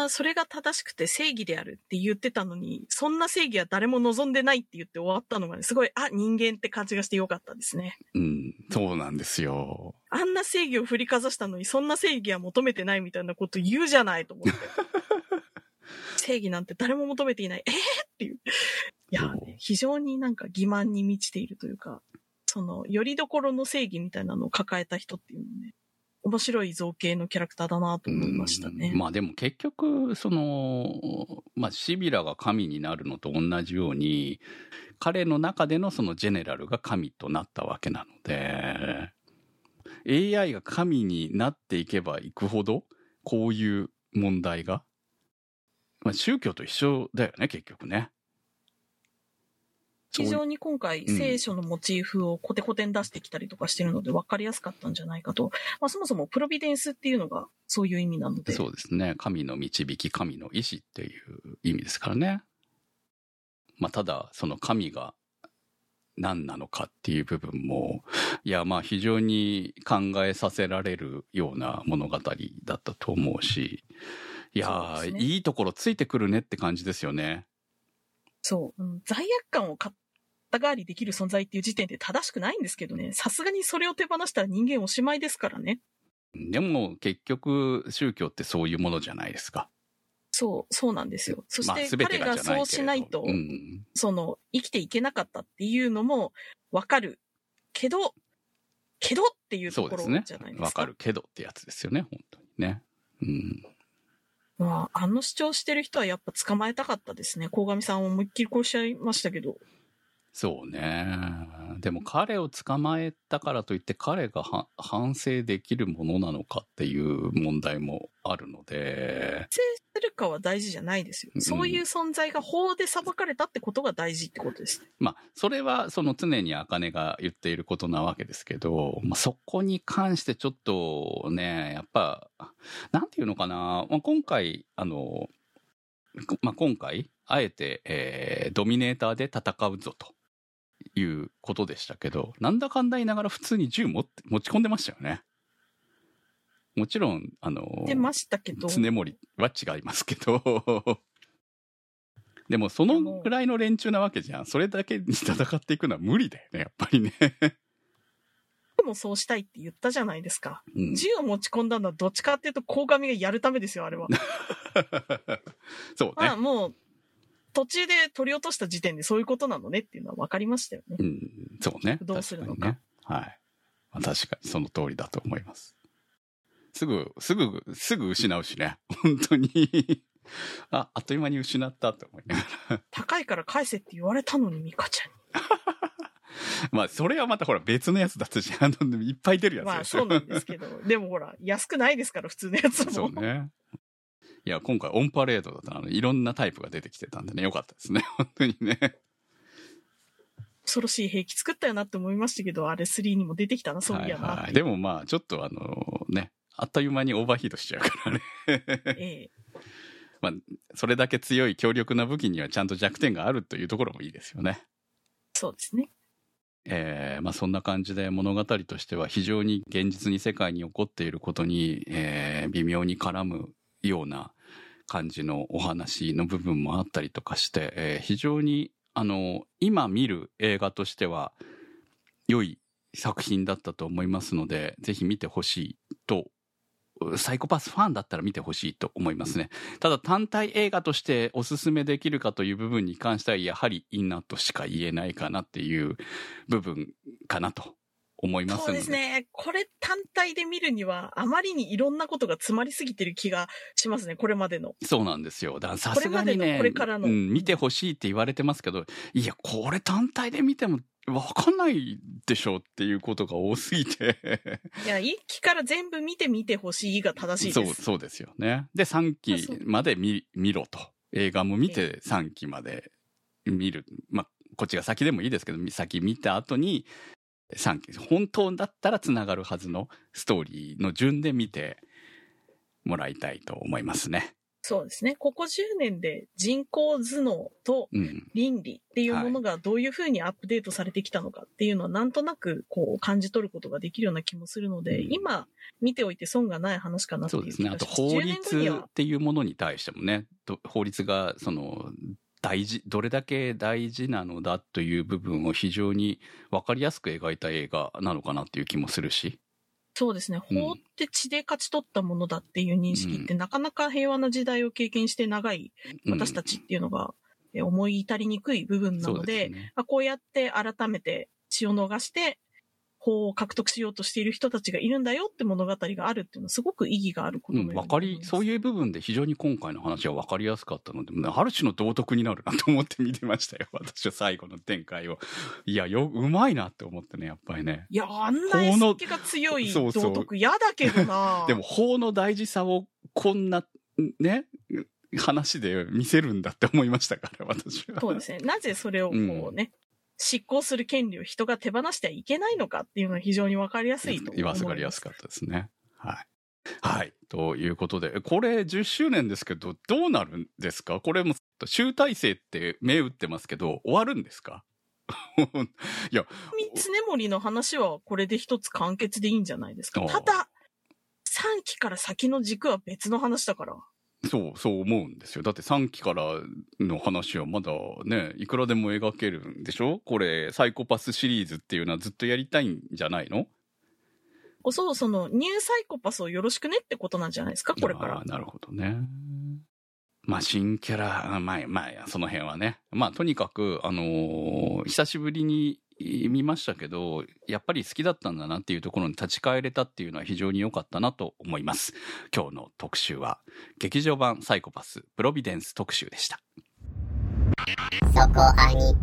あそれが正しくて正義であるって言ってたのに、そんな正義は誰も望んでないって言って終わったのがね、すごい、あ、人間って感じがしてよかったですね。うん、そうなんですよ。あんな正義を振りかざしたのに、そんな正義は求めてないみたいなこと言うじゃないと思って。正義なんて誰も求めていない。えー、っていう。いやそう、非常になんか欺瞞に満ちているというか、その、よりどころの正義みたいなのを抱えた人っていうのね、面白い造形のキャラクターだなと思いましたね。まあでも結局、その、まあシビラが神になるのと同じように、彼の中でのそのジェネラルが神となったわけなので、AI が神になっていけばいくほど、こういう問題が、まあ宗教と一緒だよね、結局ね。非常に今回、うん聖書のモチーフをコテコテに出してきたりとかしてるので分かりやすかったんじゃないかと。まあそもそもプロビデンスっていうのがそういう意味なので。そうですね。神の導き、神の意志っていう意味ですからね。まあ、ただ、その神が何なのかっていう部分も、いや、まあ、非常に考えさせられるような物語だったと思うし、いやねいいところついてくるねって感じですよね。そう。うん罪悪感を肩代わりできる存在っていう時点で正しくないんですけどね。さすがにそれを手放したら人間おしまいですからね。でも、結局、宗教ってそういうものじゃないですか。そう、そうなんですよ。そしまあ、て彼がそうしないと、うん。その、生きていけなかったっていうのもわかる。けど、けどっていうところじゃないですか。わかるけどってやつですよね、本当にね。うん。まあ、あの主張してる人はやっぱ捕まえたかったですね。鴻上さんを思いっきり殺しちゃいましたけど。そうね。でも彼を捕まえたからといって彼がは反省できるものなのかっていう問題もあるので、制するかは大事じゃないですよ。うんそういう存在が法で裁かれたってことが大事ってことです。まあ、それはその常に茜が言っていることなわけですけど、まあ、そこに関してちょっとね、やっぱ、なんていうのかな、まあ、今回、あの、まあ、今回、あえて、えードミネーターで戦うぞということでしたけど、なんだかんだ言いながら普通に銃持って、持ち込んでましたよね。もちろん、あの、出ましたけど。常森は違いますけど、でもそのぐらいの連中なわけじゃん。それだけに戦っていくのは無理だよね、やっぱりね。僕もそうしたいって言ったじゃないですか。うん銃を持ち込んだのはどっちかっていうと、鴻上がやるためですよ、あれは。そうまあね。もう、途中で取り落とした時点でそういうことなのねっていうのは分かりましたよね。うん、そうね。どうするのかね。はい。まあ、確かにその通りだと思います。すぐ、すぐ、すぐ失うしね。本当に。あ、あっという間に失ったと思いながら。高いから返せって言われたのに、ミカちゃんに。まあ、それはまたほら別のやつだったし、あの、いっぱい出るやつまあそうなんですけど、でもほら、安くないですから、普通のやつも。そうね。いや、今回オンパレードだったので、いろんなタイプが出てきてたんでね、よかったですね。本当にね。恐ろしい兵器作ったよなって思いましたけど、あれ3にも出てきたな、そういやなはいはい。でもまあ、ちょっとあの、ね、あっという間にオーバーヒートしちゃうからね。ええ まあ、それだけ強い強力な武器にはちゃんと弱点があるというところもいいですよね。そうですね。えーまあ、そんな感じで物語としては非常に現実に世界に起こっていることに、えー微妙に絡むような感じのお話の部分もあったりとかして、えー非常にあの今見る映画としては良い作品だったと思いますのでぜひ見てほしいとサイコパスファンだったら見てほしいと思いますね。ただ単体映画としておすすめできるかという部分に関してはやはりいいなとしか言えないかなっていう部分かなと思います。そうですね。これ単体で見るには、あまりにいろんなことが詰まりすぎてる気がしますね、これまでの。そうなんですよ。ださすがにこれまでね、のこれからのうん、見てほしいって言われてますけど、いや、これ単体で見てもわかんないでしょっていうことが多すぎて。いや、一期から全部見て見てほしいが正しいそう、です。そうですよね。で、3期まで見見ろと。映画も見て3期まで見る。まあ、こっちが先でもいいですけど、先見た後に3期。本当だったら繋がるはずのストーリーの順で見てもらいたいと思いますね。そうですね。ここ10年で人工頭脳とうん。倫理っていうものがどういうふうにアップデートされてきたのかっていうのはなんとなくこう感じ取ることができるような気もするので、うん今見ておいて損がない話かなっていううそですね。あと。法10年後に律はっていうものに対してもね、ど法律がその大事、どれだけ大事なのだという部分を非常に分かりやすく描いた映画なのかなっていう気もするし。そうですね。うん法って血で勝ち取ったものだっていう認識って、なかなか平和な時代を経験して長いうん私たちっていうのが、え思い至りにくい部分なので、すね。まあ、こうやって改めて血を逃して、法を獲得しようとしている人たちがいるんだよって物語があるっていうのはすごく意義があることうん、のようわかり、そうういう部分で非常に今回の話は分かりやすかったので、ある種の道徳になるなと思って見てましたよ。私は最後の展開を。いや、よ、うまいなって思ってね、やっぱりね。いや、あんな絵付けが強い道徳嫌だけどな でも、法の大事さをこんな、ね、話で見せるんだって思いましたから、私は。そうですね。なぜそれをこうね、執行する権利を人が手放してはいけないのかっていうのは非常にわかりやすいと思います。言わせがりやすかったですね。はい。はい。ということで、これ10周年ですけど、どうなるんですか？これも、集大成って目打ってますけど、終わるんですか？いや、常森の話はこれで一つ完結でいいんじゃないですか。ただ、3期から先の軸は別の話だから。そう、そう思うんですよ。だって3期からの話はまだね、いくらでも描けるんでしょ？これ、サイコパスシリーズっていうのはずっとやりたいんじゃないの？こそ、その、ニューサイコパスをよろしくねってことなんじゃないですか、これから。なるほどね。まあ、新キャラ、あまあ、まあ、その辺はね。まあ、とにかく、あのー久しぶりに見ましたけど、やっぱり好きだったんだなっていうところに立ち返れたっていうのは非常に良かったなと思います。今日の特集は、劇場版サイコパスプロビデンス特集でした。そこアニ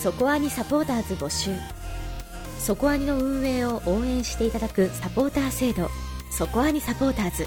そこアニサポーターズ募集そこアニの運営を応援していただくサポーター制度そこアニサポーターズ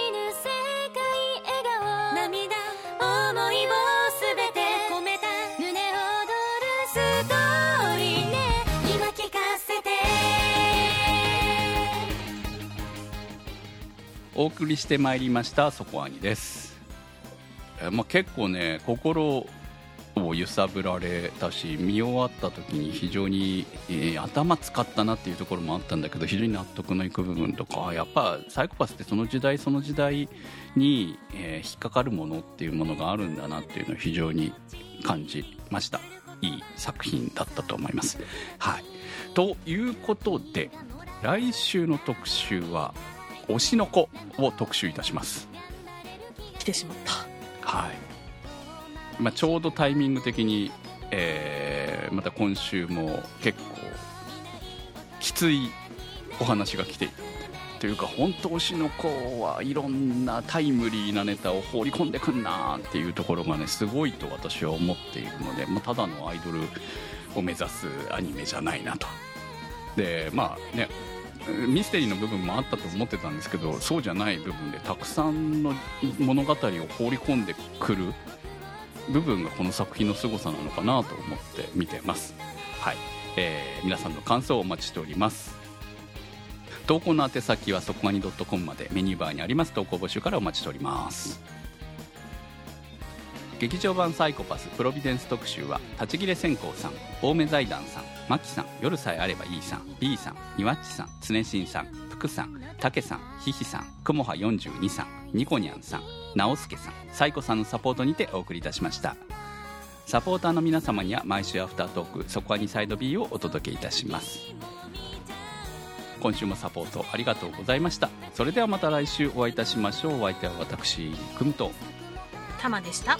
お送りしてまいりましたそこアニです、えまあ、結構ね心を揺さぶられたし見終わった時に非常に、えー頭使ったなっていうところもあったんだけど非常に納得のいく部分とかやっぱサイコパスってその時代その時代に、えー引っかかるものっていうものがあるんだなっていうのを非常に感じました。いい作品だったと思います。はい。ということで来週の特集は推しの子を特集いたします来てしまった。はい、まあ、ちょうどタイミング的に、えーまた今週も結構きついお話が来ているというか本当推しの子はいろんなタイムリーなネタを放り込んでくんなっていうところがねすごいと私は思っているので、まあ、ただのアイドルを目指すアニメじゃないなと。でまあねミステリーの部分もあったと思ってたんですけどそうじゃない部分でたくさんの物語を放り込んでくる部分がこの作品の凄さなのかなと思って見てます。はい、えー皆さんの感想をお待ちしております。投稿の宛先はそこがに .com までメニューバーにあります。投稿募集からお待ちしております。劇場版サイコパスプロビデンス特集は立ち切れ線香さん青梅財団さんマキさん夜さえあればいいさん B さんニワッチさん常新さん福さんたけさんひひさんくもは42さんニコニャンさん直輔さんサイコさんのサポートにてお送りいたしました。サポーターの皆様には毎週アフタートークそこはにサイド B をお届けいたします。今週もサポートありがとうございました。それではまた来週お会いいたしましょう。お相手は私くみと。たまでした。